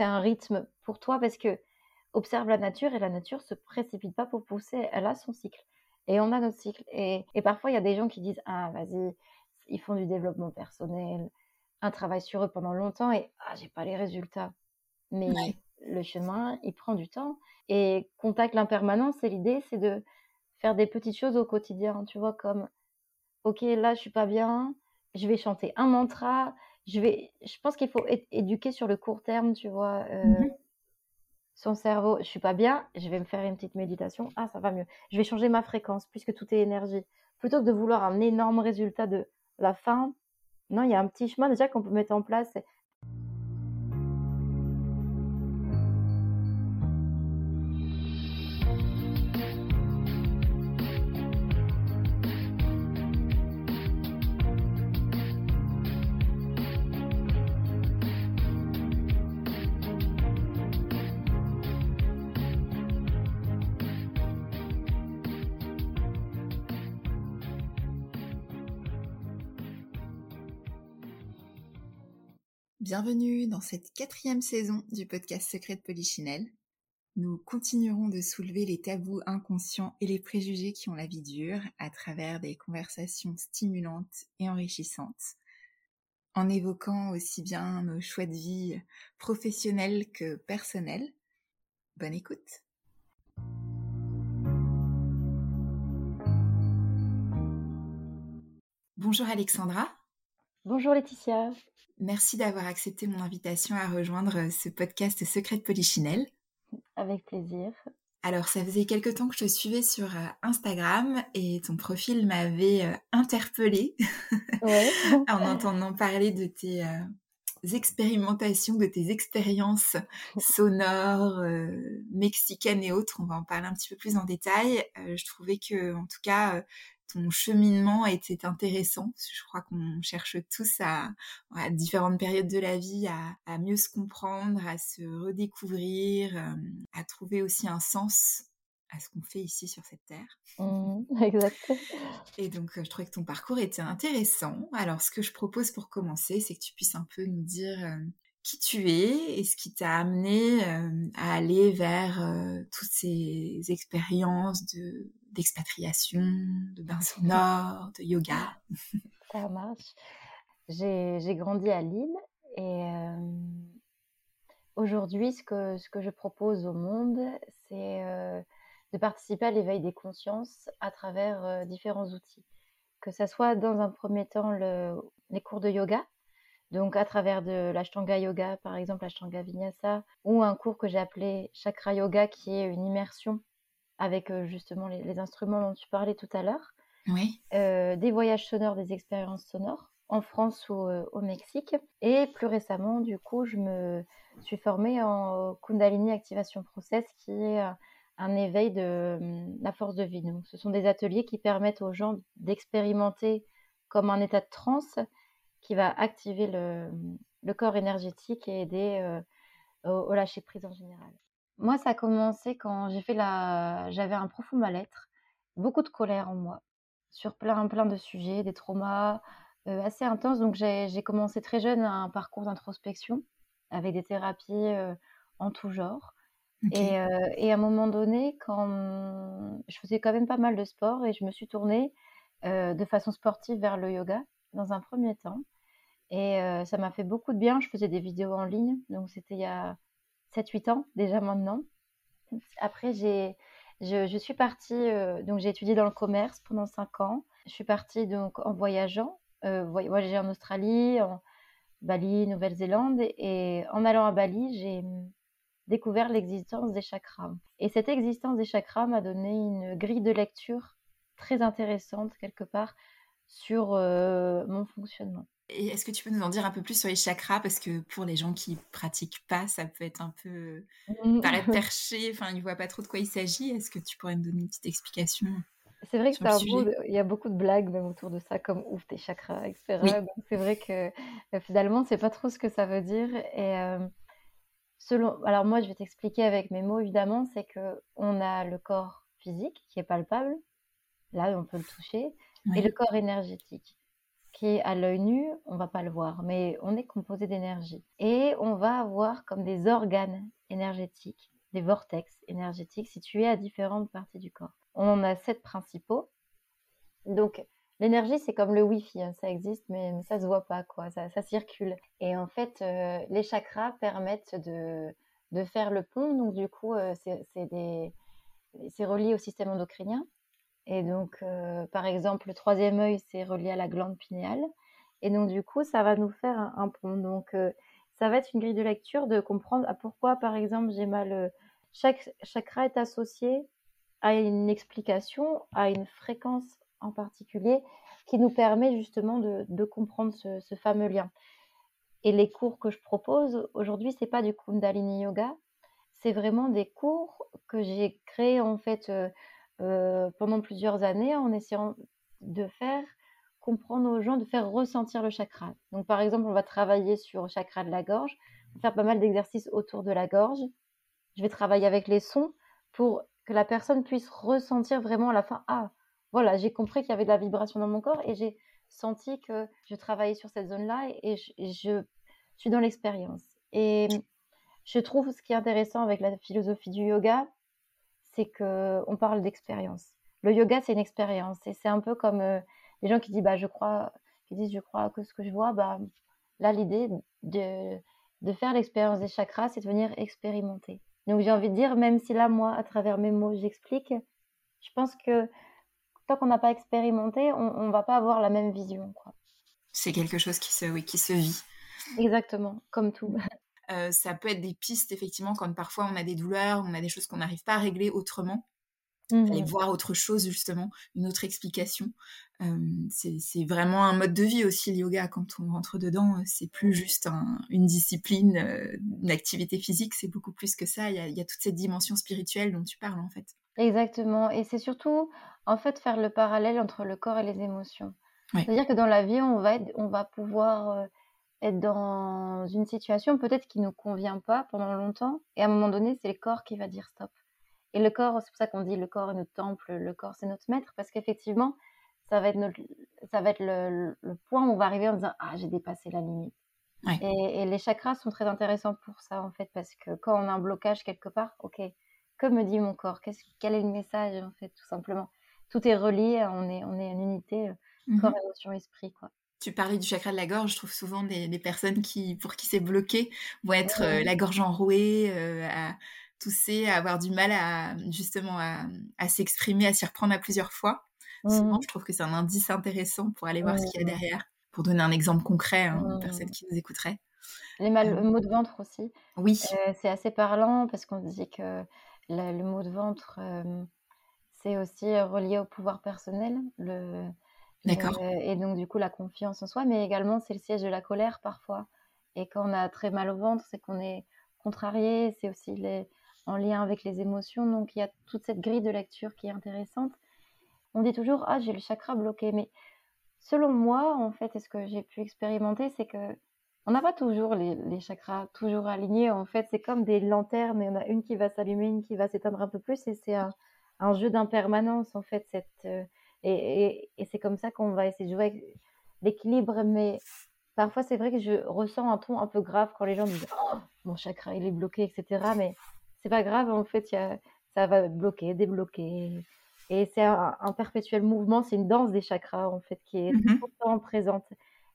c'est un rythme pour toi parce que observe la nature et la nature se précipite pas pour pousser, elle a son cycle. Et on a notre cycle. Et, parfois, il y a des gens qui disent Ah, vas-y, ils font du développement personnel, un travail sur eux pendant longtemps et Ah, j'ai pas les résultats. Mais le chemin, il prend du temps. Et contact l'impermanence, c'est l'idée, c'est de faire des petites choses au quotidien, tu vois, comme Ok, là, je suis pas bien, je vais chanter un mantra, je vais. Je pense qu'il faut éduquer sur le court terme, tu vois. Euh, mmh son cerveau, je suis pas bien, je vais me faire une petite méditation, ah ça va mieux. Je vais changer ma fréquence puisque tout est énergie. Plutôt que de vouloir un énorme résultat de la fin, non, il y a un petit chemin déjà qu'on peut mettre en place. Bienvenue dans cette quatrième saison du podcast Secret de Polichinelle. Nous continuerons de soulever les tabous inconscients et les préjugés qui ont la vie dure à travers des conversations stimulantes et enrichissantes, en évoquant aussi bien nos choix de vie professionnels que personnels. Bonne écoute. Bonjour Alexandra. Bonjour Laetitia. Merci d'avoir accepté mon invitation à rejoindre euh, ce podcast Secret de Polichinelle. Avec plaisir. Alors, ça faisait quelque temps que je te suivais sur euh, Instagram et ton profil m'avait euh, interpellée en entendant parler de tes expérimentations, de tes expériences sonores, mexicaines et autres. On va en parler un petit peu plus en détail. je trouvais que, en tout cas, ton cheminement était intéressant. je crois qu'on cherche tous à, à, différentes périodes de la vie à, mieux se comprendre, à se redécouvrir, euh, à trouver aussi un sens à ce qu'on fait ici sur cette terre. Mmh, exactement. Et donc, euh, je trouvais que ton parcours était intéressant. Alors, ce que je propose pour commencer, c'est que tu puisses un peu nous dire euh, qui tu es et ce qui t'a amené à aller vers toutes ces expériences de d'expatriation, de bain sonore, de yoga. Ça marche. J'ai grandi à Lille et euh, aujourd'hui, ce que, ce que je propose au monde, c'est euh, de participer à l'éveil des consciences à travers euh, différents outils. Que ce soit dans un premier temps le, les cours de yoga, donc à travers de l'Ashtanga Yoga, par exemple l'Ashtanga Vinyasa, ou un cours que j'ai appelé Chakra Yoga, qui est une immersion avec justement les, instruments dont tu parlais tout à l'heure. Oui. des voyages sonores, des expériences sonores en France ou au Mexique. Et plus récemment, du coup, je me suis formée en Kundalini Activation Process, qui est un éveil de mmh, la force de vie. Donc, ce sont des ateliers qui permettent aux gens d'expérimenter comme un état de transe qui va activer le, corps énergétique et aider au lâcher prise en général. Moi, ça a commencé quand j'ai fait la j'avais un profond mal-être, beaucoup de colère en moi, sur plein plein de sujets, des traumas, assez intenses. Donc j'ai commencé très jeune un parcours d'introspection avec des thérapies, en tout genre et à un moment donné, quand je faisais quand même pas mal de sport et je me suis tournée, de façon sportive vers le yoga dans un premier temps et ça m'a fait beaucoup de bien. Je faisais des vidéos en ligne, donc c'était il y a 7-8 ans déjà maintenant. Après, j'ai, je, suis partie, euh, donc j'ai étudié dans le commerce pendant 5 ans. Je suis partie donc en voyageant, euh, voyager en Australie, en Bali, Nouvelle-Zélande. Et, en allant à Bali, j'ai découvert l'existence des chakras. Et cette existence des chakras m'a donné une grille de lecture très intéressante quelque part sur euh, mon fonctionnement. Et est-ce que tu peux nous en dire un peu plus sur les chakras? Parce que pour les gens qui pratiquent pas, ça peut être un peu mmh. paraître perché, enfin, ils voient pas trop de quoi il s'agit. Est-ce que tu pourrais nous donner une petite explication c'est vrai que il y a beaucoup de blagues même autour de ça, comme ouf tes chakras, etc. c'est vrai que euh, finalement, c'est pas trop ce que ça veut dire. Et euh, selon, alors moi, je vais t'expliquer avec mes mots évidemment, c'est que on a le corps physique qui est palpable, là on peut le toucher, et le corps énergétique. Qui à l'œil nu, on va pas le voir, mais on est composé d'énergie. Et on va avoir comme des organes énergétiques, des vortex énergétiques situés à différentes parties du corps. On en a sept principaux. Donc, l'énergie, c'est comme le Wi-Fi, hein, ça existe, mais, ça se voit pas, quoi, ça, circule. Et en fait, euh, les chakras permettent de, de, faire le pont. Donc, du coup, euh, c'est relié au système endocrinien. Et donc, euh, par exemple, le troisième œil, c'est relié à la glande pinéale. Et donc, du coup, ça va nous faire un, pont. Donc, euh, ça va être une grille de lecture de comprendre à pourquoi, par exemple, j'ai mal. Euh, chaque chakra est associé à une explication, à une fréquence en particulier qui nous permet justement de, comprendre ce, fameux lien. Et les cours que je propose aujourd'hui, c'est pas du Kundalini Yoga, c'est vraiment des cours que j'ai créés en fait euh, pendant plusieurs années en essayant de faire comprendre aux gens, de faire ressentir le chakra. Donc, par exemple, on va travailler sur le chakra de la gorge, faire pas mal d'exercices autour de la gorge. Je vais travailler avec les sons pour que la personne puisse ressentir vraiment à la fin, ah, voilà, j'ai compris qu'il y avait de la vibration dans mon corps et j'ai senti que je travaillais sur cette zone-là et, je, suis dans l'expérience. Et je trouve ce qui est intéressant avec la philosophie du yoga, c'est que on parle d'expérience. Le yoga, c'est une expérience et c'est un peu comme euh, les gens qui disent bah je crois, qui disent je crois que ce que je vois, bah là l'idée de, de faire l'expérience des chakras, c'est de venir expérimenter. Donc j'ai envie de dire, même si là moi, à travers mes mots, j'explique, je pense que tant qu'on n'a pas expérimenté, on, ne va pas avoir la même vision. C'est quelque chose qui se, oui, qui se vit. Exactement, comme tout. Euh, ça peut être des pistes, effectivement, quand parfois on a des douleurs, on a des choses qu'on n'arrive pas à régler autrement. Aller mmh voir autre chose, justement, une autre explication. c'est vraiment un mode de vie aussi, le yoga. Quand on rentre dedans, c'est plus juste une discipline, une activité physique, c'est beaucoup plus que ça. Il y, a, il y, a, toute cette dimension spirituelle dont tu parles, en fait. Exactement. Et c'est surtout, en fait, faire le parallèle entre le corps et les émotions. C'est-à-dire que dans la vie, on va, être, on va pouvoir être dans une situation peut-être qui ne nous convient pas pendant longtemps. Et à un moment donné, c'est le corps qui va dire stop. Et le corps, c'est pour ça qu'on dit le corps est notre temple, le corps c'est notre maître, parce qu'effectivement, ça va être, notre, ça va être le, point où on va arriver en disant Ah, j'ai dépassé la limite. Et, les chakras sont très intéressants pour ça, en fait, parce que quand on a un blocage quelque part, ok, que me dit mon corps? Quel est le message, en fait, tout simplement? Tout est relié, on est, on est une unité, euh, mmh corps, émotion, esprit, quoi. Tu parlais du chakra de la gorge, je trouve souvent des, personnes qui, pour qui c'est bloqué vont être euh, la gorge enrouée, euh, à tousser, à avoir du mal à justement à, s'exprimer, à s'y reprendre à plusieurs fois. Souvent, mmh. je trouve que c'est un indice intéressant pour aller voir ce qu'il y a derrière. Pour donner un exemple concret hein, aux personnes mmh. qui nous écouteraient. Les mal, le mot de ventre aussi. Oui. Euh, c'est assez parlant parce qu'on dit que le mot de ventre, c'est aussi relié au pouvoir personnel. Le, D'accord. Euh, et donc, du coup, la confiance en soi, mais également, c'est le siège de la colère parfois. Et quand on a très mal au ventre, c'est qu'on est contrarié, c'est aussi en lien avec les émotions. Donc, il y a toute cette grille de lecture qui est intéressante. On dit toujours, ah, j'ai le chakra bloqué. Mais selon moi, en fait, et ce que j'ai pu expérimenter, c'est que on n'a pas toujours les, chakras toujours alignés. En fait, c'est comme des lanternes, y en a une qui va s'allumer, une qui va s'éteindre un peu plus, et c'est un, un, jeu d'impermanence, en fait, cette, euh, et, c'est comme ça qu'on va essayer de jouer avec l'équilibre. Mais parfois, c'est vrai que je ressens un ton un peu grave quand les gens disent oh, mon chakra il est bloqué, etc. Mais c'est pas grave, en fait, y a, ça va bloquer, débloquer. Et c'est un, perpétuel mouvement, c'est une danse des chakras, en fait, qui est mmh tout le temps présente.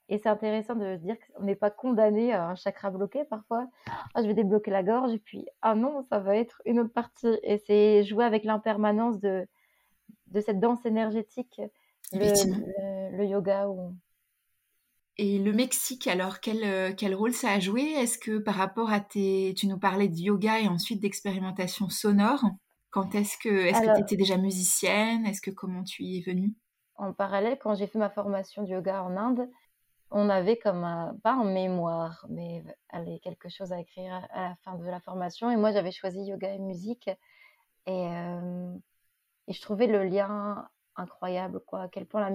Et c'est intéressant de dire qu'on n'est pas condamné à un chakra bloqué parfois. Ah, je vais débloquer la gorge, et puis, ah non, ça va être une autre partie. Et c'est jouer avec l'impermanence de, de cette danse énergétique, le, yoga. Ou... Et le Mexique, alors, quel, euh, quel rôle ça a joué? Est-ce que par rapport à tes... Tu nous parlais de yoga et ensuite d'expérimentation sonore. Quand est-ce que est-ce que tu étais déjà musicienne? Est-ce que comment tu y es venue? En parallèle, quand j'ai fait ma formation de yoga en Inde, on avait comme un, pas un mémoire, mais allez, quelque chose à écrire à la fin de la formation. Et moi, j'avais choisi yoga et musique. Et euh, et je trouvais le lien incroyable, quoi, à quel point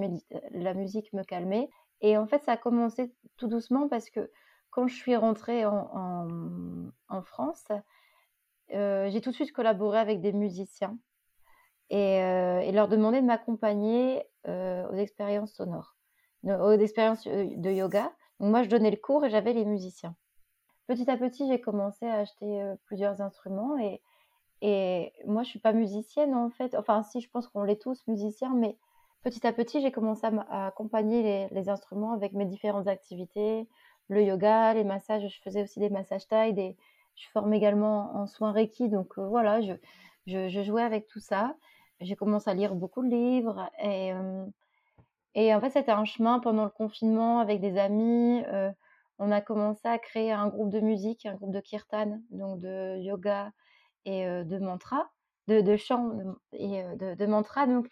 la, musique me calmait. Et en fait, ça a commencé tout doucement parce que quand je suis rentrée en, France, euh, j'ai tout de suite collaboré avec des musiciens et, euh, leur demandé de m'accompagner euh, aux expériences sonores. d'expérience de yoga. moi, je donnais le cours et j'avais les musiciens. Petit à petit, j'ai commencé à acheter plusieurs instruments et, et moi, je suis pas musicienne en fait. Enfin, si, je pense qu'on l'est tous musiciens, mais petit à petit, j'ai commencé à, accompagner les, instruments avec mes différentes activités, le yoga, les massages. Je faisais aussi des massages taille, des... je forme également en soins Reiki. Donc voilà, je, jouais avec tout ça. J'ai commencé à lire beaucoup de livres et, et en fait, c'était un chemin pendant le confinement avec des amis. on a commencé à créer un groupe de musique, un groupe de kirtan, donc de yoga et de mantra, de, de chant et de, de, mantra. Donc,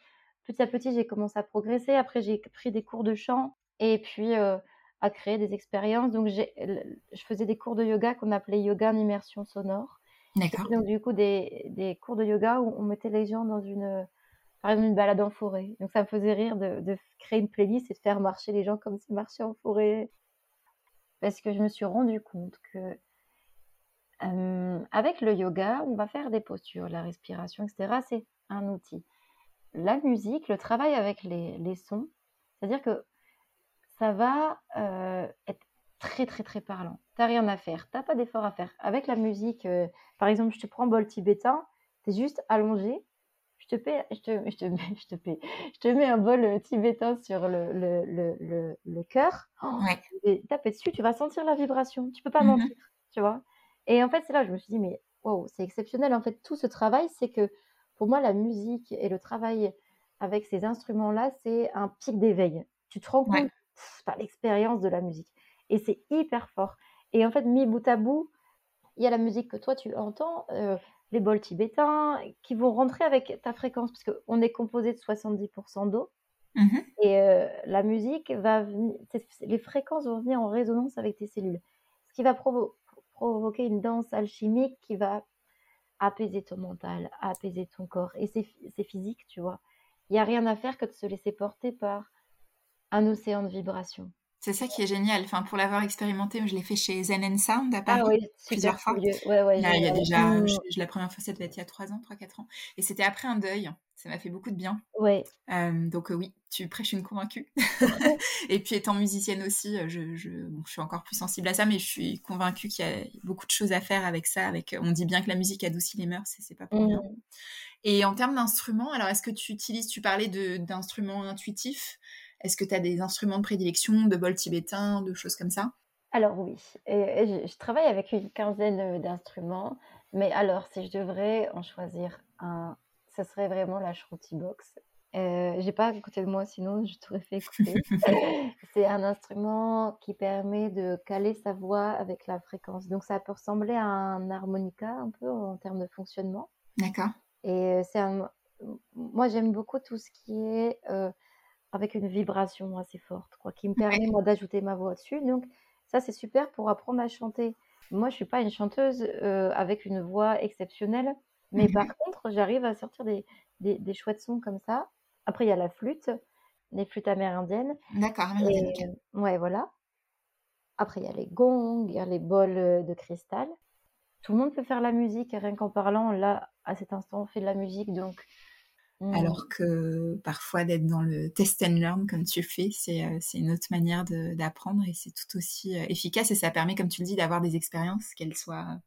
petit à petit, j'ai commencé à progresser. Après, j'ai pris des cours de chant et puis à créer des expériences. Donc, je faisais des cours de yoga qu'on appelait yoga en immersion sonore. D'accord. Donc, du coup, des, des, cours de yoga où on mettait les gens dans une, par exemple, une balade en forêt. Donc, ça me faisait rire de, de créer une playlist et de faire marcher les gens comme s'ils marchaient en forêt. Parce que je me suis rendu compte que avec le yoga, on va faire des postures, la respiration, etc. C'est un outil. La musique, le travail avec les, sons, c'est-à-dire que ça va être très très très parlant. T'as rien à faire, t'as pas d'effort à faire. Avec la musique, par exemple, je te prends bol tibétain, t'es juste allongé, je te, paie, je, te, je, te, je, te paie, je te mets un bol tibétain sur le, le, le, le, cœur, oh, et tape dessus, tu vas sentir la vibration, tu peux pas mmh mentir, tu vois. Et en fait, c'est là que je me suis dit, mais wow, c'est exceptionnel. En fait, tout ce travail, c'est que pour moi, la musique et le travail avec ces instruments-là, c'est un pic d'éveil. Tu te rends compte par l'expérience de la musique. Et c'est hyper fort. Et en fait, mis bout à bout, il y a la musique que toi, tu entends, euh, les bols tibétains, qui vont rentrer avec ta fréquence, parce qu'on est composé de 70% d'eau. Mmh et euh, la musique va venir, les fréquences vont venir en résonance avec tes cellules. Ce qui va provoquer provoquer une danse alchimique qui va apaiser ton mental, apaiser ton corps. Et c'est physique, tu vois. Il n'y a rien à faire que de se laisser porter par un océan de vibrations. C'est ça qui est génial. Enfin, pour l'avoir expérimenté, je l'ai fait chez Zen and Sound à ah Paris ah oui, plusieurs fois. Ouais, ouais, il y a, déjà, la première fois, ça devait être il y a 3 ans, 3-4 ans. Et c'était après un deuil. Ça m'a fait beaucoup de bien. Ouais. Euh, donc euh, oui, tu prêches une convaincue. et puis étant musicienne aussi, euh, je, suis encore plus sensible à ça, mais je suis convaincue qu'il y a beaucoup de choses à faire avec ça. Avec, on dit bien que la musique adoucit les mœurs, c'est pas pour rien. Mmh. Et en termes d'instruments, alors est-ce que tu utilises, tu parlais d'instruments intuitifs, est-ce que tu as des instruments de prédilection, de bol tibétain, de choses comme ça? Alors oui, et, je, travaille avec une quinzaine d'instruments, mais alors si je devrais en choisir un, ce serait vraiment la Shruti Box. Euh, j'ai pas à côté de moi, sinon je t'aurais fait écouter. c'est un instrument qui permet de caler sa voix avec la fréquence. Donc ça peut ressembler à un harmonica un peu en termes de fonctionnement. D'accord. Et euh, c'est un... moi j'aime beaucoup tout ce qui est euh, avec une vibration assez forte, quoi, qui me permet moi d'ajouter ma voix dessus. Donc ça c'est super pour apprendre à chanter. Moi je suis pas une chanteuse euh, avec une voix exceptionnelle, mais par contre j'arrive à sortir des, des, des, chouettes sons comme ça. Après il y a la flûte, les flûtes amérindiennes. D'accord. Ouais voilà. Après il y a les gongs, il y a les bols de cristal. Tout le monde peut faire la musique, rien qu'en parlant. Là, à cet instant, on fait de la musique, donc Mmh. Alors que parfois d'être dans le test and learn comme tu fais, c'est une autre manière d'apprendre et c'est tout aussi efficace et ça permet, comme tu le dis, d'avoir des expériences, qu'elles soient...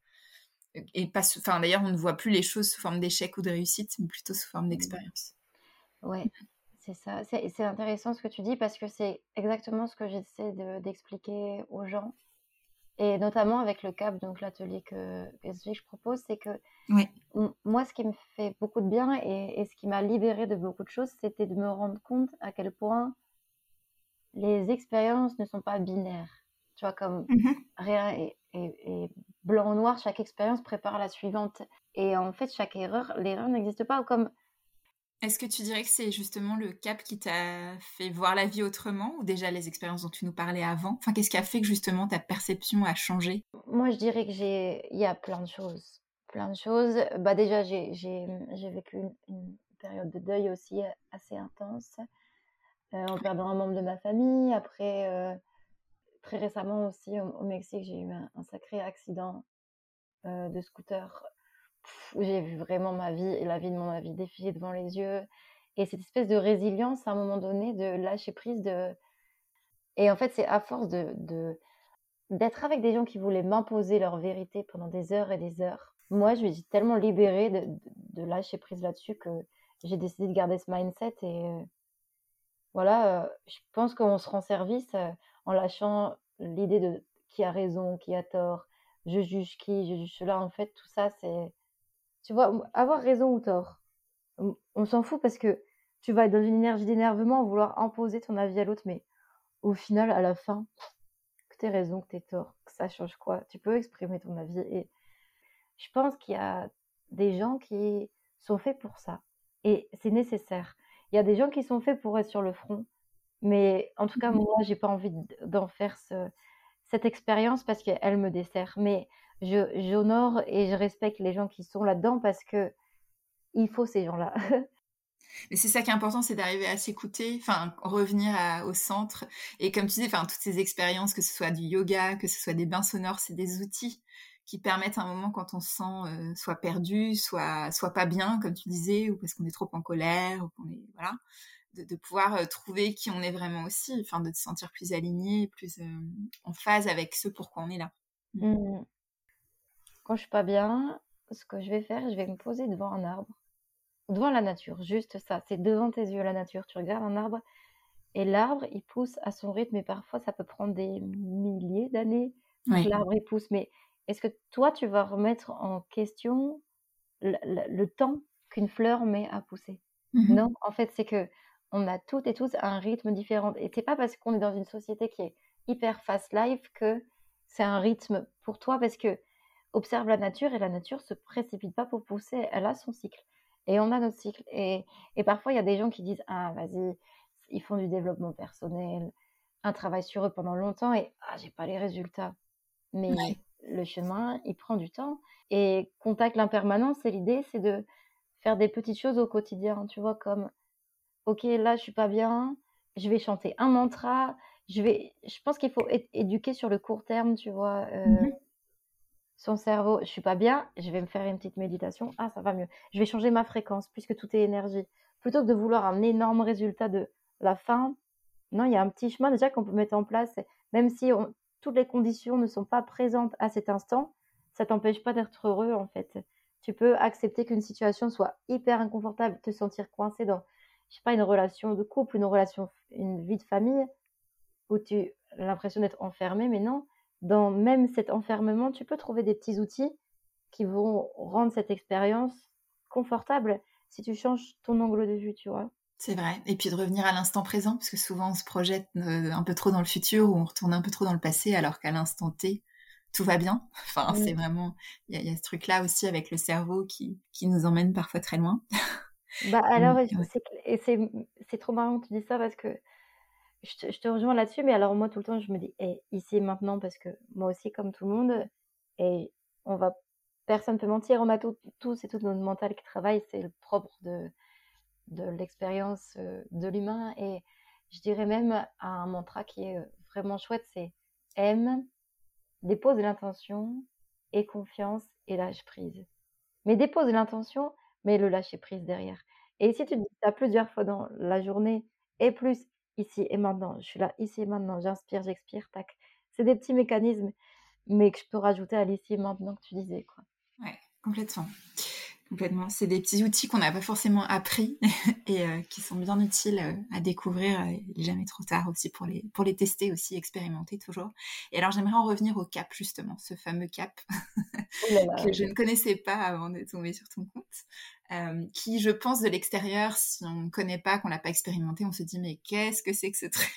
Et pas, enfin d'ailleurs, on ne voit plus les choses sous forme d'échec ou de réussite, mais plutôt sous forme mmh. d'expérience. Ouais, c'est ça. C'est intéressant ce que tu dis parce que c'est exactement ce que j'essaie d'expliquer aux gens et notamment avec le CAP, donc l'atelier que, je propose, c'est que moi, ce qui me fait beaucoup de bien et, ce qui m'a libéré de beaucoup de choses, c'était de me rendre compte à quel point les expériences ne sont pas binaires. Tu vois, comme mmh rien est, blanc ou noir, chaque expérience prépare la suivante. Et en fait, chaque erreur, l'erreur n'existe pas. Comme est-ce que tu dirais que c'est justement le cap qui t'a fait voir la vie autrement ou déjà les expériences dont tu nous parlais avant? Enfin, qu'est-ce qui a fait que justement ta perception a changé? Moi, je dirais que j'ai, il y a plein de choses, plein de choses. Bah déjà, j'ai, vécu une, période de deuil aussi assez intense euh, en perdant un membre de ma famille. Après, euh, très récemment aussi au, Mexique, j'ai eu un, sacré accident euh, de scooter j'ai vu vraiment ma vie et la vie de mon vie défiler devant les yeux. Et cette espèce de résilience à un moment donné, de lâcher prise, de Et en fait, c'est à force de, d'être avec des gens qui voulaient m'imposer leur vérité pendant des heures et des heures. Moi, je me suis tellement libérée de, de, lâcher prise là-dessus que j'ai décidé de garder ce mindset. Et euh, voilà, euh, je pense qu'on se rend service euh, en lâchant l'idée de qui a raison, qui a tort, je juge qui, je juge cela. En fait, tout ça, c'est. Tu vois, avoir raison ou tort, on s'en fout parce que tu vas être dans une énergie d'énervement, vouloir imposer ton avis à l'autre, mais au final, à la fin, que tu raison, que tu tort, que ça change quoi Tu peux exprimer ton avis. Et je pense qu'il y a des gens qui sont faits pour ça. Et c'est nécessaire. Il y a des gens qui sont faits pour être sur le front. Mais en tout cas, mmh moi, j'ai pas envie d'en faire cette expérience parce qu'elle me dessert. Mais j'honore et je respecte les gens qui sont là-dedans parce que il faut ces gens-là. Mais c'est ça qui est important, c'est d'arriver à s'écouter, enfin revenir au centre. Et comme tu dis, enfin toutes ces expériences, que ce soit du yoga, que ce soit des bains sonores, c'est des outils qui permettent à un moment quand on se sent euh, soit perdu, soit soit pas bien, comme tu disais, ou parce qu'on est trop en colère, ou qu'on est voilà, de, pouvoir euh, trouver qui on est vraiment aussi, enfin de se sentir plus aligné, plus euh, en phase avec ce pourquoi on est là. Mmh. Quand je suis pas bien, ce que je vais faire, je vais me poser devant un arbre devant la nature, juste ça, c'est devant tes yeux la nature. Tu regardes un arbre et l'arbre, il pousse à son rythme et parfois ça peut prendre des milliers d'années. L'arbre, il pousse. Mais est-ce que toi, tu vas remettre en question le, temps qu'une fleur met à pousser? Mmh Non, en fait, c'est que on a toutes et tous un rythme différent. Et c'est pas parce qu'on est dans une société qui est hyper fast life que c'est un rythme pour toi parce que observe la nature et la nature se précipite pas pour pousser, elle a son cycle. Et on a notre cycle. Et, et parfois, il y a des gens qui disent Ah, vas-y, ils font du développement personnel, un travail sur eux pendant longtemps et Ah, j'ai pas les résultats. Mais le chemin, il prend du temps. Et contact l'impermanence, c'est l'idée, c'est de faire des petites choses au quotidien, tu vois, comme Ok, là, je suis pas bien, je vais chanter un mantra. Je, vais, je pense qu'il faut éduquer sur le court terme, tu vois. Euh, mmh son cerveau, je suis pas bien, je vais me faire une petite méditation, ah ça va mieux. Je vais changer ma fréquence puisque tout est énergie. Plutôt que de vouloir un énorme résultat de la fin, non, il y a un petit chemin déjà qu'on peut mettre en place, même si toutes les conditions ne sont pas présentes à cet instant, ça t'empêche pas d'être heureux en fait. Tu peux accepter qu'une situation soit hyper inconfortable, te sentir coincé dans, je sais pas, une relation de couple, une relation, une vie de famille, où tu as l'impression d'être enfermé, mais non, dans même cet enfermement, tu peux trouver des petits outils qui vont rendre cette expérience confortable si tu changes ton angle de vue, tu vois. C'est vrai. Et puis de revenir à l'instant présent, parce que souvent on se projette euh, un peu trop dans le futur ou on retourne un peu trop dans le passé, alors qu'à l'instant T, tout va bien. Enfin, c'est vraiment. Il y, a ce truc-là aussi avec le cerveau qui, qui nous emmène parfois très loin. Bah alors, c'est trop marrant que tu dis ça parce que je te, rejoins là-dessus, mais alors moi tout le temps je me dis eh, ici et maintenant parce que moi aussi comme tout le monde et on va personne peut mentir, on a tous et toutes notre mental qui travaille, c'est le propre de de l'expérience euh, de l'humain et je dirais même un mantra qui est vraiment chouette, c'est aime, dépose l'intention et confiance et lâche prise. Mais dépose l'intention, mais le lâcher prise derrière. Et si tu dis ça plusieurs fois dans la journée et plus ici et maintenant. Je suis là, ici et maintenant. J'inspire, j'expire, tac. C'est des petits mécanismes, mais que je peux rajouter à l'ici et maintenant que tu disais. Quoi. Ouais, complètement. Complètement. C'est des petits outils qu'on n'a pas forcément appris et euh, qui sont bien utiles euh, à découvrir. Euh, il n'est jamais trop tard aussi pour les, pour les tester aussi, expérimenter toujours. Et alors j'aimerais en revenir au cap justement, ce fameux cap oh que je ne connaissais pas avant de tomber sur ton compte. Qui, je pense, de l'extérieur, si on ne connaît pas, qu'on l'a pas expérimenté, on se dit mais qu'est-ce que c'est que ce truc?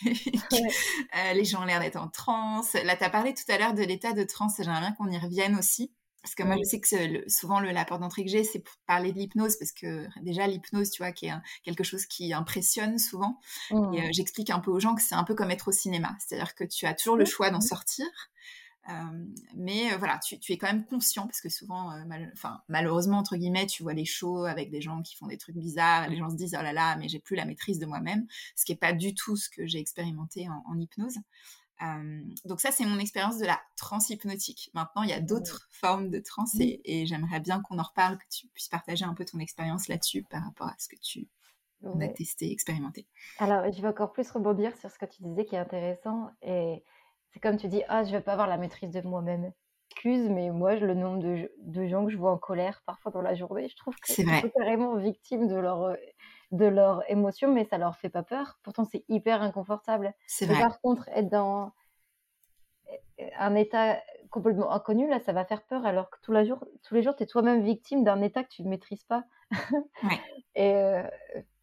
Les gens ont l'air d'être en transe. Là, tu as parlé tout à l'heure de l'état de transe, j'aimerais bien qu'on y revienne aussi. Parce que moi, je sais que souvent, le, la porte d'entrée que j'ai, c'est pour parler de l'hypnose, parce que déjà, l'hypnose, tu vois, qui est quelque chose qui impressionne souvent. Et mmh. euh, j'explique un peu aux gens que c'est un peu comme être au cinéma. C'est-à-dire que tu as toujours le choix d'en sortir. Euh, mais euh, voilà, tu, es quand même conscient, parce que souvent, enfin, malheureusement, entre guillemets, tu vois les shows avec des gens qui font des trucs bizarres, et les gens se disent, oh là là, mais j'ai plus la maîtrise de moi-même, ce qui n'est pas du tout ce que j'ai expérimenté en, en hypnose. Euh, donc ça, c'est mon expérience de la transe hypnotique. Maintenant, il y a d'autres formes de transe et, j'aimerais bien qu'on en reparle, que tu puisses partager un peu ton expérience là-dessus par rapport à ce que tu on a testé, expérimenté. Alors, je vais encore plus rebondir sur ce que tu disais qui est intéressant. Et c'est comme tu dis, ah, je vais pas avoir la maîtrise de moi-même. Excuse, mais moi, le nombre de, de, gens que je vois en colère parfois dans la journée, je trouve que c'est carrément victime de leur, euh, de leurs émotions, mais ça leur fait pas peur. Pourtant, c'est hyper inconfortable. C'est vrai. Par contre, être dans un état complètement inconnu, là, ça va faire peur, alors que tous les jours, tous les jours, tu es toi-même victime d'un état que tu ne maîtrises pas. et euh,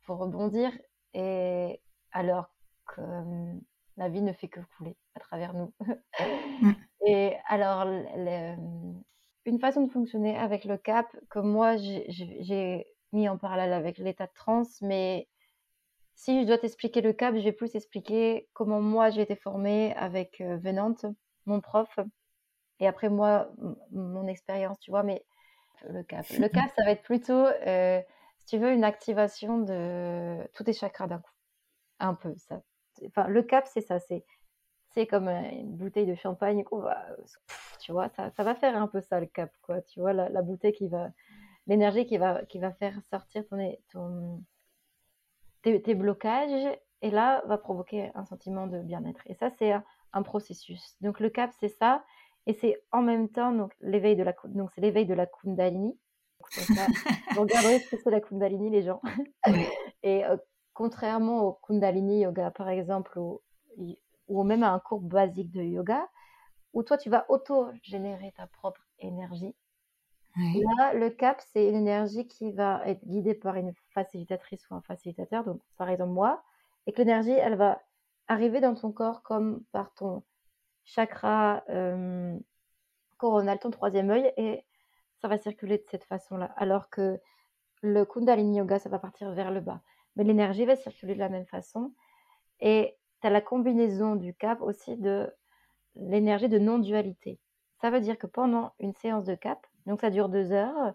pour rebondir, et alors que euh, la vie ne fait que couler à travers nous. Mm. et alors, une façon de fonctionner avec le cap que moi, j'ai mis en parallèle avec l'état de trans, mais si je dois t'expliquer le cap, je vais plus expliquer comment moi j'ai été formée avec euh, Venante, mon prof, et après moi, mon expérience, tu vois, mais le cap. Le cap, ça va être plutôt, euh, si tu veux, une activation de tous tes chakras d'un coup. Un peu, ça. Enfin, le cap, c'est ça, c'est c'est comme une bouteille de champagne qu'on va, tu vois, ça, ça, va faire un peu ça le cap, quoi. Tu vois, la, bouteille qui va, l'énergie qui va, qui va faire sortir ton, ton tes, tes, blocages, et là va provoquer un sentiment de bien-être. Et ça, c'est un, un, processus. Donc le cap, c'est ça. Et c'est en même temps donc l'éveil de la donc c'est l'éveil de la Kundalini. vous regarderez ce que c'est la Kundalini les gens. et euh, contrairement au Kundalini yoga par exemple ou, ou même à un cours basique de yoga où toi tu vas auto-générer ta propre énergie. Là, le cap, c'est une énergie qui va être guidée par une facilitatrice ou un facilitateur, donc par exemple moi, et que l'énergie, elle va arriver dans ton corps comme par ton chakra euh, coronal, ton troisième œil, et ça va circuler de cette façon-là. Alors que le Kundalini Yoga, ça va partir vers le bas. Mais l'énergie va circuler de la même façon. Et tu as la combinaison du cap aussi de l'énergie de non-dualité. Ça veut dire que pendant une séance de cap, donc ça dure deux heures,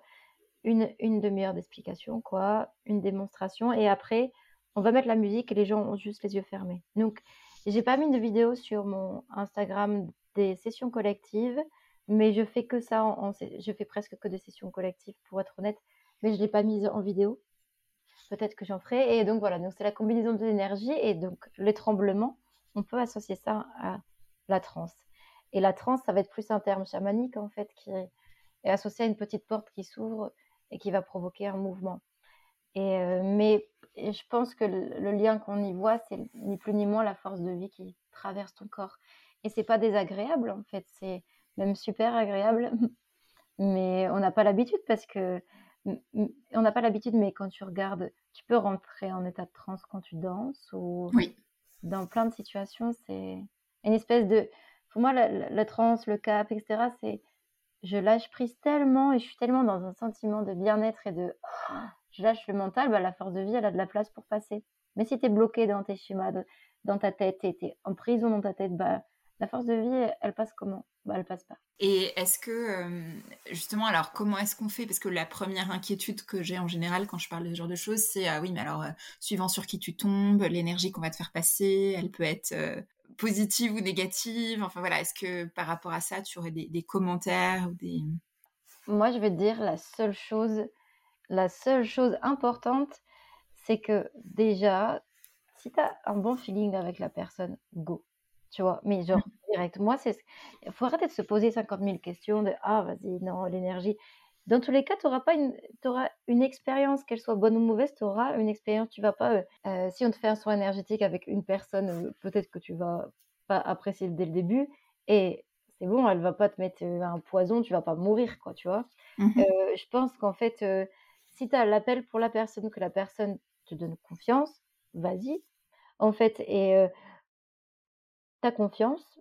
une, une demi-heure d'explication, quoi, une démonstration, et après, on va mettre la musique et les gens ont juste les yeux fermés. Donc, j'ai pas mis de vidéo sur mon Instagram des sessions collectives, mais je fais que ça, en, je fais presque que des sessions collectives pour être honnête, mais je l'ai pas mise en vidéo. Peut-être que j'en ferai. Et donc voilà, donc c'est la combinaison de l'énergie et donc les tremblements. On peut associer ça à la transe. Et la transe, ça va être plus un terme chamanique en fait qui est associé à une petite porte qui s'ouvre et qui va provoquer un mouvement. Et euh, mais je pense que le, lien qu'on y voit, c'est ni plus ni moins la force de vie qui traverse ton corps. Et c'est pas désagréable, en fait, c'est même super agréable. Mais on n'a pas l'habitude parce que on n'a pas l'habitude, mais quand tu regardes, tu peux rentrer en état de transe quand tu danses ou dans plein de situations, c'est une espèce de, pour moi, la, transe, le cap, etc. C'est, je lâche prise tellement et je suis tellement dans un sentiment de bien-être et de, je lâche le mental, bah, la force de vie, elle a de la place pour passer. Mais si tu es bloqué dans tes schémas, dans ta tête, tu es en prison dans ta tête, bah, la force de vie, elle passe comment? Bah, Elle passe pas. Et est-ce que, euh, justement, alors comment est-ce qu'on fait? Parce que la première inquiétude que j'ai en général quand je parle de ce genre de choses, c'est ah oui, mais alors, euh, suivant sur qui tu tombes, l'énergie qu'on va te faire passer, elle peut être euh, positive ou négative. Enfin voilà, est-ce que par rapport à ça, tu aurais des, des commentaires ou des. Moi, je vais te dire la seule chose la seule chose importante, c'est que déjà, si tu as un bon feeling avec la personne, go. Tu vois, mais genre, mmh. direct. Moi, c'est. Il faut arrêter de se poser 50 000 questions de Ah, vas-y, non, l'énergie. Dans tous les cas, tu n'auras pas une, auras une expérience, qu'elle soit bonne ou mauvaise, tu auras une expérience. Tu vas pas. Euh, si on te fait un soin énergétique avec une personne, euh, peut-être que tu vas pas apprécier dès le début. Et c'est bon, elle va pas te mettre un poison, tu vas pas mourir, quoi, tu vois? Mmh je pense qu'en fait, si tu as l'appel pour la personne, que la personne te donne confiance, vas-y. En fait, et euh, ta confiance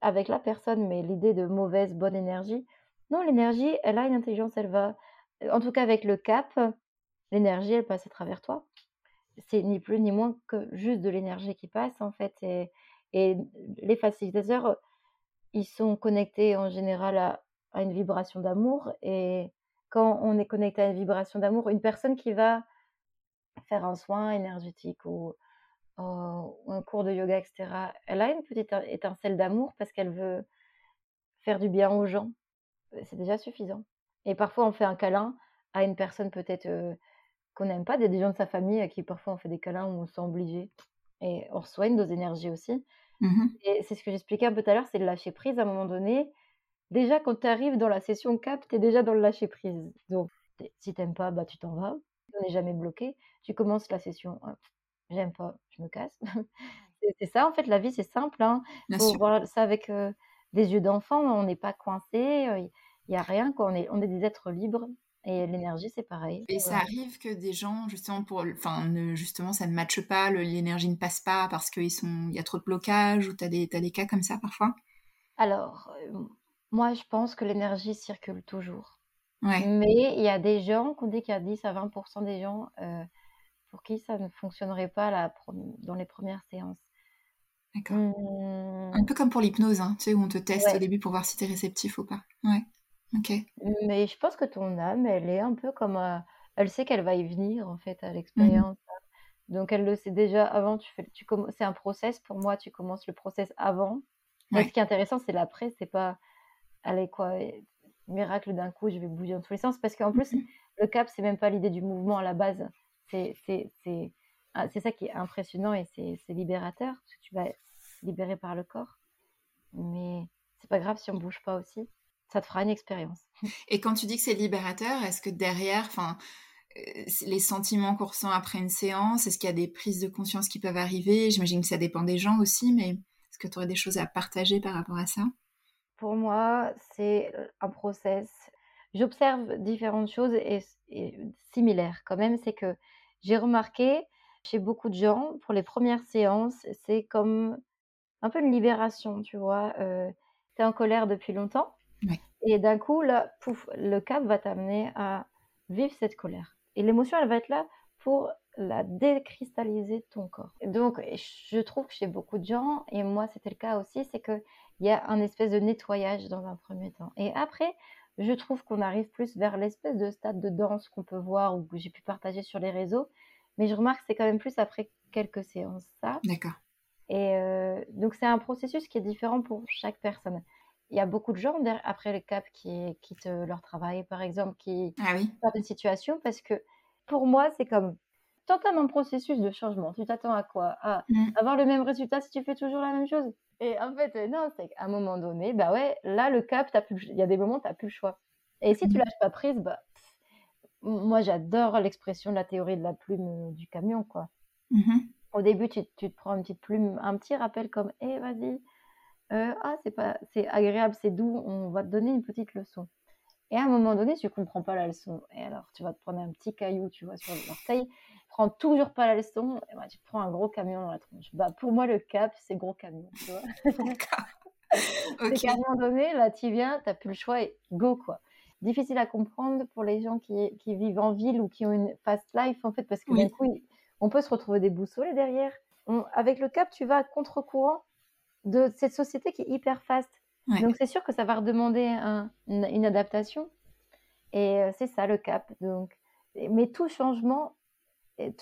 avec la personne, mais l'idée de mauvaise, bonne énergie, non, l'énergie, elle a une intelligence, elle va, en tout cas avec le cap, l'énergie, elle passe à travers toi. C'est ni plus ni moins que juste de l'énergie qui passe, en fait. Et, et, les facilitateurs, ils sont connectés en général à, à une vibration d'amour et quand on est connecté à une vibration d'amour, une personne qui va faire un soin énergétique ou, un cours de yoga, etc., elle a une petite étincelle d'amour parce qu'elle veut faire du bien aux gens. C'est déjà suffisant. Et parfois, on fait un câlin à une personne peut-être euh, qu'on n'aime pas. Des gens de sa famille à qui parfois on fait des câlins où on se sent obligé. Et on reçoit une dose d'énergie aussi. Mmh et c'est ce que j'expliquais un peu tout à l'heure, c'est le lâcher prise à un moment donné. Déjà, quand tu arrives dans la session cap, tu es déjà dans le lâcher prise. Donc, si t'aimes pas, bah, tu t'en vas. On n'est jamais bloqué. Tu commences la session. J'aime pas, je me casse. c'est ça, en fait, la vie, c'est simple. Hein. Faut voir ça avec des yeux d'enfant. On n'est pas coincé. Il n'y a rien. Quoi. On, est, on est des êtres libres. Et l'énergie, c'est pareil. Et ça arrive que des gens, justement, pour, enfin, justement, ça ne matche pas, l'énergie ne passe pas parce qu'il y a trop de blocage ou tu as, as, des cas comme ça parfois? Alors, moi, je pense que l'énergie circule toujours. Mais il y a des gens, qu'on dit qu'il y a 10 à 20% des gens pour qui ça ne fonctionnerait pas la, dans les premières séances. D'accord. Mmh. Un peu comme pour l'hypnose, hein, tu sais, où on te teste au début pour voir si tu es réceptif ou pas. Ouais. Ok. Mais je pense que ton âme, elle est un peu comme. elle sait qu'elle va y venir, en fait, à mmh l'expérience. Donc, elle le sait déjà avant. Tu fais, tu c'est un process pour moi. Tu commences le process avant. Mais ce qui est intéressant, c'est l'après. C'est pas. Allez, quoi. Miracle d'un coup, je vais bouger dans tous les sens. Parce qu'en plus, mmh le cap, c'est même pas l'idée du mouvement à la base. C'est, ah, c'est ça qui est impressionnant et c'est, libérateur. Parce que tu vas être libéré par le corps. Mais c'est pas grave si on bouge pas aussi ça te fera une expérience. Et quand tu dis que c'est libérateur, est-ce que derrière, enfin, euh, les sentiments qu'on ressent après une séance, est-ce qu'il y a des prises de conscience qui peuvent arriver? J'imagine que ça dépend des gens aussi, mais est-ce que tu aurais des choses à partager par rapport à ça? Pour moi, c'est un process. J'observe différentes choses et, similaires quand même. C'est que j'ai remarqué chez beaucoup de gens, pour les premières séances, c'est comme un peu une libération, tu vois. Euh, tu es en colère depuis longtemps et d'un coup, là, pouf, le cap va t'amener à vivre cette colère. Et l'émotion, elle va être là pour la décristalliser de ton corps. Donc, je trouve que chez beaucoup de gens, et moi c'était le cas aussi, c'est qu'il y a un espèce de nettoyage dans un premier temps. Et après, je trouve qu'on arrive plus vers l'espèce de stade de danse qu'on peut voir ou que j'ai pu partager sur les réseaux. Mais je remarque que c'est quand même plus après quelques séances, ça. D'accord. Et euh, donc, c'est un processus qui est différent pour chaque personne il y a beaucoup de gens après le cap qui quittent leur travail, par exemple, qui ah oui. une situation parce que pour moi, c'est comme t'entends un processus de changement. Tu t'attends à quoi? À mmh. avoir le même résultat si tu fais toujours la même chose? Et en fait, euh, non, c'est qu'à un moment donné, bah ouais, là, le cap, il y a des moments, tu n'as plus le choix. Et si tu mmh. lâches pas prise, bah, moi, j'adore l'expression de la théorie de la plume euh, du camion, quoi. Mmh Au début, tu, tu, te prends une petite plume, un petit rappel comme, hé, eh, vas-y, euh, ah c'est pas c'est agréable, c'est doux, on va te donner une petite leçon. Et à un moment donné, tu comprends pas la leçon. Et alors, tu vas te prendre un petit caillou, tu vois, sur l'orteil, prends toujours pas la leçon, et bah, tu prends un gros camion dans la tronche. Bah, pour moi, le cap, c'est gros camion, tu vois. C'est qu'à un moment donné, là, tu viens, tu n'as plus le choix et go, quoi. Difficile à comprendre pour les gens qui, qui, vivent en ville ou qui ont une fast life, en fait, parce que du coup, on peut se retrouver des boussoles derrière. avec le cap, tu vas à contre-courant de cette société qui est hyper fast. Donc c'est sûr que ça va redemander une, adaptation. Et euh, c'est ça le cap. Donc, mais tout changement,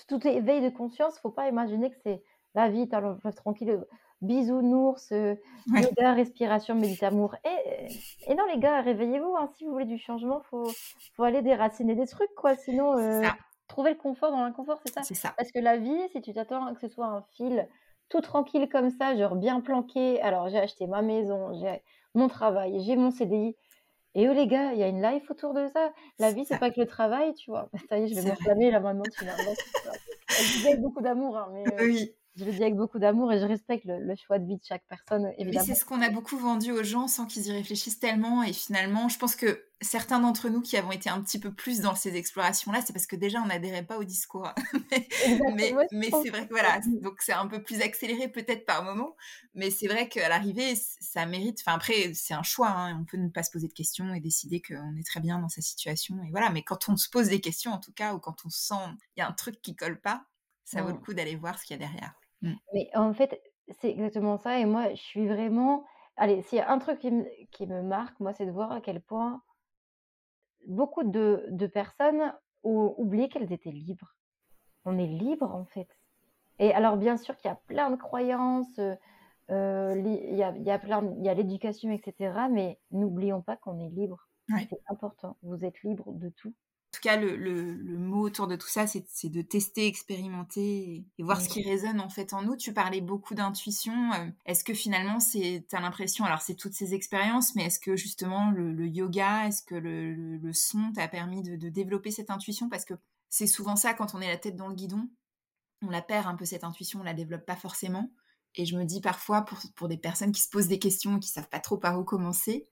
tout éveil de conscience, faut pas imaginer que c'est la vie, t'as tranquille, bisounours, euh, yoga, respiration, méditamour. Et, et non les gars, réveillez-vous. Hein, si vous voulez du changement, faut faut aller déraciner des trucs quoi. Sinon, euh, trouver le confort dans l'inconfort, c'est ça? ça. Parce que la vie, si tu t'attends que ce soit un fil tout tranquille comme ça, genre bien planqué. Alors, j'ai acheté ma maison, j'ai mon travail, j'ai mon CDI. Et eux, les gars, il y a une life autour de ça. La vie, c'est pas que le travail, tu vois. Ça y est, je vais m'enflammer là maintenant. Tu avec beaucoup d'amour, hein, mais euh, oui. Je le dis avec beaucoup d'amour et je respecte le, choix de vie de chaque personne, évidemment. c'est ce qu'on a beaucoup vendu aux gens sans qu'ils y réfléchissent tellement. Et finalement, je pense que certains d'entre nous qui avons été un petit peu plus dans ces explorations-là, c'est parce que déjà, on n'adhérait pas au discours. mais, mais, c'est vrai que voilà, donc c'est un peu plus accéléré peut-être par moment. Mais c'est vrai qu'à l'arrivée, ça mérite. Enfin, après, c'est un choix. Hein, on peut ne pas se poser de questions et décider qu'on est très bien dans sa situation. Et voilà, mais quand on se pose des questions, en tout cas, ou quand on sent il y a un truc qui colle pas, ça vaut le mmh. coup d'aller voir ce qu'il y a derrière. Mmh. Mais en fait, c'est exactement ça. Et moi, je suis vraiment. Allez, s'il y a un truc qui me, qui me marque, moi, c'est de voir à quel point beaucoup de, personnes ont oublié qu'elles étaient libres. On est libre en fait. Et alors bien sûr qu'il y a plein de croyances, euh, il, y a, il, y a, plein, il y a l'éducation, etc. Mais n'oublions pas qu'on est libre. C'est important. Vous êtes libre de tout. Tout cas, le, mot autour de tout ça, c'est de tester, expérimenter et, voir ce qui résonne en fait en nous. Tu parlais beaucoup d'intuition. Euh, est-ce que finalement, c'est, as l'impression, alors c'est toutes ces expériences, mais est-ce que justement le, yoga, est-ce que le, son t'a permis de, développer cette intuition? Parce que c'est souvent ça quand on est la tête dans le guidon, on la perd un peu cette intuition, on la développe pas forcément. Et je me dis parfois pour, pour des personnes qui se posent des questions, qui savent pas trop par où commencer,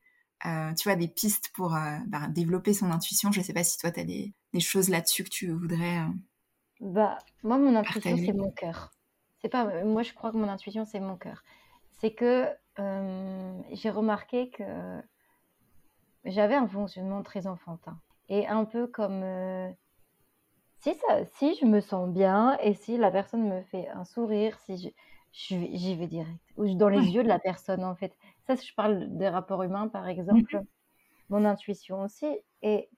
euh, tu vois, des pistes pour euh, bah, développer son intuition. Je ne sais pas si toi, tu as des, choses là-dessus que tu voudrais. Euh, bah, moi, mon intuition, c'est mon cœur. C'est pas, moi, je crois que mon intuition, c'est mon cœur. C'est que j'ai remarqué que j'avais un fonctionnement très enfantin. Et un peu comme si, ça, si je me sens bien et si la personne me fait un sourire, si j'y vais direct. Ou dans les yeux de la personne, en fait. Ça, si je parle des rapports humains, par exemple, mhm. mon intuition aussi. Et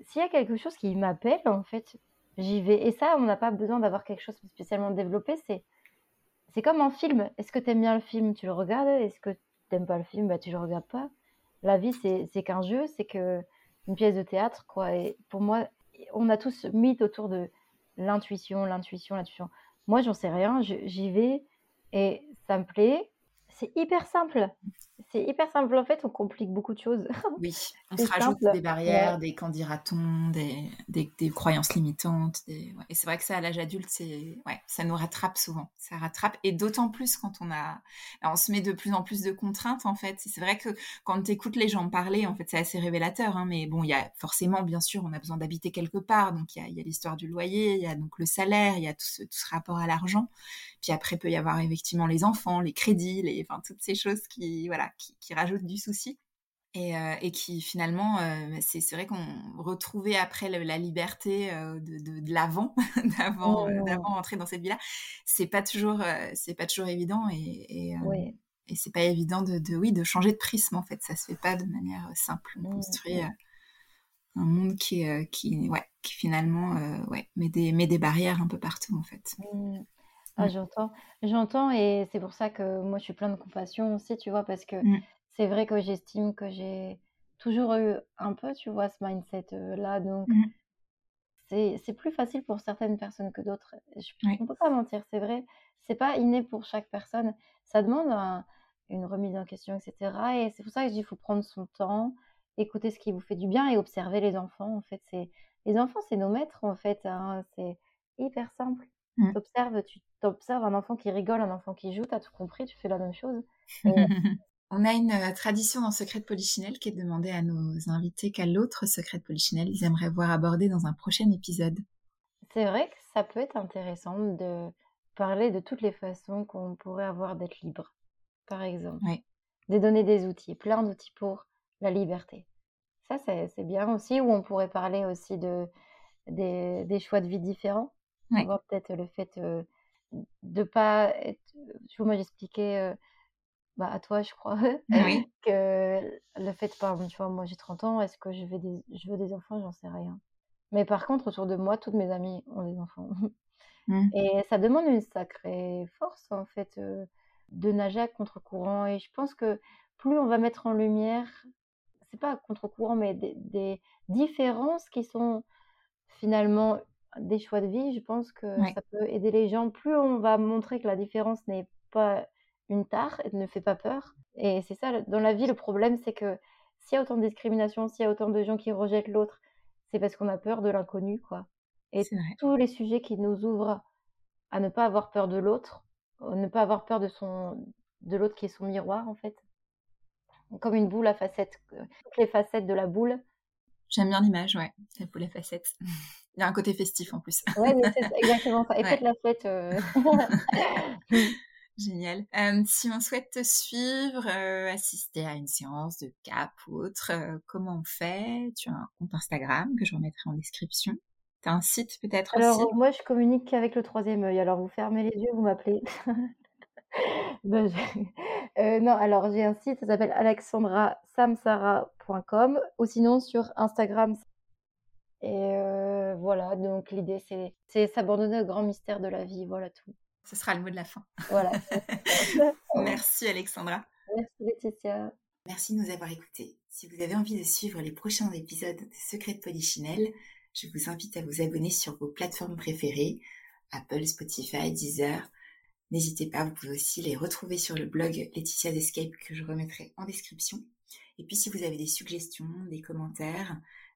s'il y a quelque chose qui m'appelle, en fait, j'y vais. Et ça, on n'a pas besoin d'avoir quelque chose spécialement développé. C'est, c'est comme un film. Est-ce que tu aimes bien le film? Tu le regardes. Est-ce que tu n'aimes pas le film? Bah, Tu le regardes pas. La vie, c'est, c'est qu'un jeu, c'est que une pièce de théâtre, quoi. Et pour moi, on a tous mythe autour de l'intuition, l'intuition, l'intuition. Moi, j'en sais rien. J'y vais et ça me plaît. C'est hyper simple. C'est hyper simple. En fait, on complique beaucoup de choses. Oui, on se rajoute des barrières, des candidatons, des, des, croyances limitantes. Et c'est vrai que ça, à l'âge adulte, c'est ouais, ça nous rattrape souvent. Ça rattrape. Et d'autant plus quand on a. on se met de plus en plus de contraintes, en fait. C'est vrai que quand tu écoutes les gens parler, en fait, c'est assez révélateur. Hein, mais bon, il y a forcément, bien sûr, on a besoin d'habiter quelque part. Donc, il y a, l'histoire du loyer, il y a donc le salaire, il y a tout ce, tout ce rapport à l'argent. Puis après, il peut y avoir effectivement les enfants, les crédits, les, enfin, toutes ces choses qui, voilà, qui, rajoutent du souci. Et, euh, et, qui finalement, euh, c'est vrai qu'on retrouvait après la liberté euh, de, de, l'avant, d'avant, mmh. d'avant entrer dans cette vie-là, c'est pas toujours, c'est pas toujours évident et, et, et c'est pas évident de, de, oui, de changer de prisme en fait. Ça se fait pas de manière simple. On mmh, construit un monde qui, qui, ouais, qui finalement, ouais, met des, met des barrières un peu partout en fait. Mmh. Ah, j'entends, j'entends et c'est pour ça que moi je suis plein de compassion aussi, tu vois, parce que mmh. c'est vrai que j'estime que j'ai toujours eu un peu, tu vois, ce mindset-là, donc mmh. c'est c'est plus facile pour certaines personnes que d'autres. On On peut pas mentir, c'est vrai, c'est pas inné pour chaque personne. Ça demande une remise en question, etc. Et c'est pour ça que je dis, il faut prendre son temps, écouter ce qui vous fait du bien et observer les enfants. En fait, c'est les enfants, c'est nos maîtres, en fait, hein, c'est hyper simple. Mmh. tu observes un enfant qui rigole, un enfant qui joue, tu as tout compris, tu fais la même chose. On a une euh, tradition dans Secret de Polichinelle qui est de demander à nos invités quel autre secret de Polichinelle ils aimeraient voir abordé dans un prochain épisode. C'est vrai que ça peut être intéressant de parler de toutes les façons qu'on pourrait avoir d'être libre, par exemple. De donner des outils, plein d'outils pour la liberté. Ça, c'est bien aussi, où on pourrait parler aussi de, des choix de vie différents peut-être le fait de de pas être. Tu vois, moi, j'expliquais bah, à toi, je crois, que le fait, par exemple, tu vois, moi, j'ai 30 ans, est-ce que je, vais des... je veux des enfants? J'en sais rien. Mais par contre, autour de moi, toutes mes amies ont des enfants. Mmh. Et ça demande une sacrée force, en fait, de nager à contre-courant. Et je pense que plus on va mettre en lumière, c'est pas à contre-courant, mais des, des différences qui sont finalement des choix de vie, je pense que ça peut aider les gens. Plus on va montrer que la différence n'est pas une tare et ne fait pas peur. Et c'est ça, dans la vie, le problème, c'est que s'il y a autant de discrimination, s'il y a autant de gens qui rejettent l'autre, c'est parce qu'on a peur de l'inconnu, quoi. Et tous les sujets qui nous ouvrent à ne pas avoir peur de l'autre, ne pas avoir peur de son, de l'autre qui est son miroir, en fait. Comme une boule à facettes, toutes les facettes de la boule. J'aime bien l'image, ouais, la boule à facettes. Il y a un côté festif en plus. Oui, c'est exactement ça. Et faites la fête. Euh. Génial. Euh, si on souhaite te suivre, euh, assister à une séance de cap ou autre, comment on fait? Tu as un compte Instagram que je remettrai en description. Tu as un site peut-être aussi? Alors, moi, je communique qu'avec le troisième œil. Alors, vous fermez les yeux, vous m'appelez. Ben, non, alors j'ai un site, ça s'appelle alexandrasamsara.com ou sinon sur Instagram, et euh, voilà, donc l'idée, c'est s'abandonner au grand mystère de la vie, voilà tout. Ce sera le mot de la fin. Voilà. Merci Alexandra. Merci Laetitia. Merci de nous avoir écoutés. Si vous avez envie de suivre les prochains épisodes de Secrets de Polichinelle, je vous invite à vous abonner sur vos plateformes préférées, Apple, Spotify, Deezer. N'hésitez pas, vous pouvez aussi les retrouver sur le blog Laetitia's Escape que je remettrai en description. Et puis si vous avez des suggestions, des commentaires,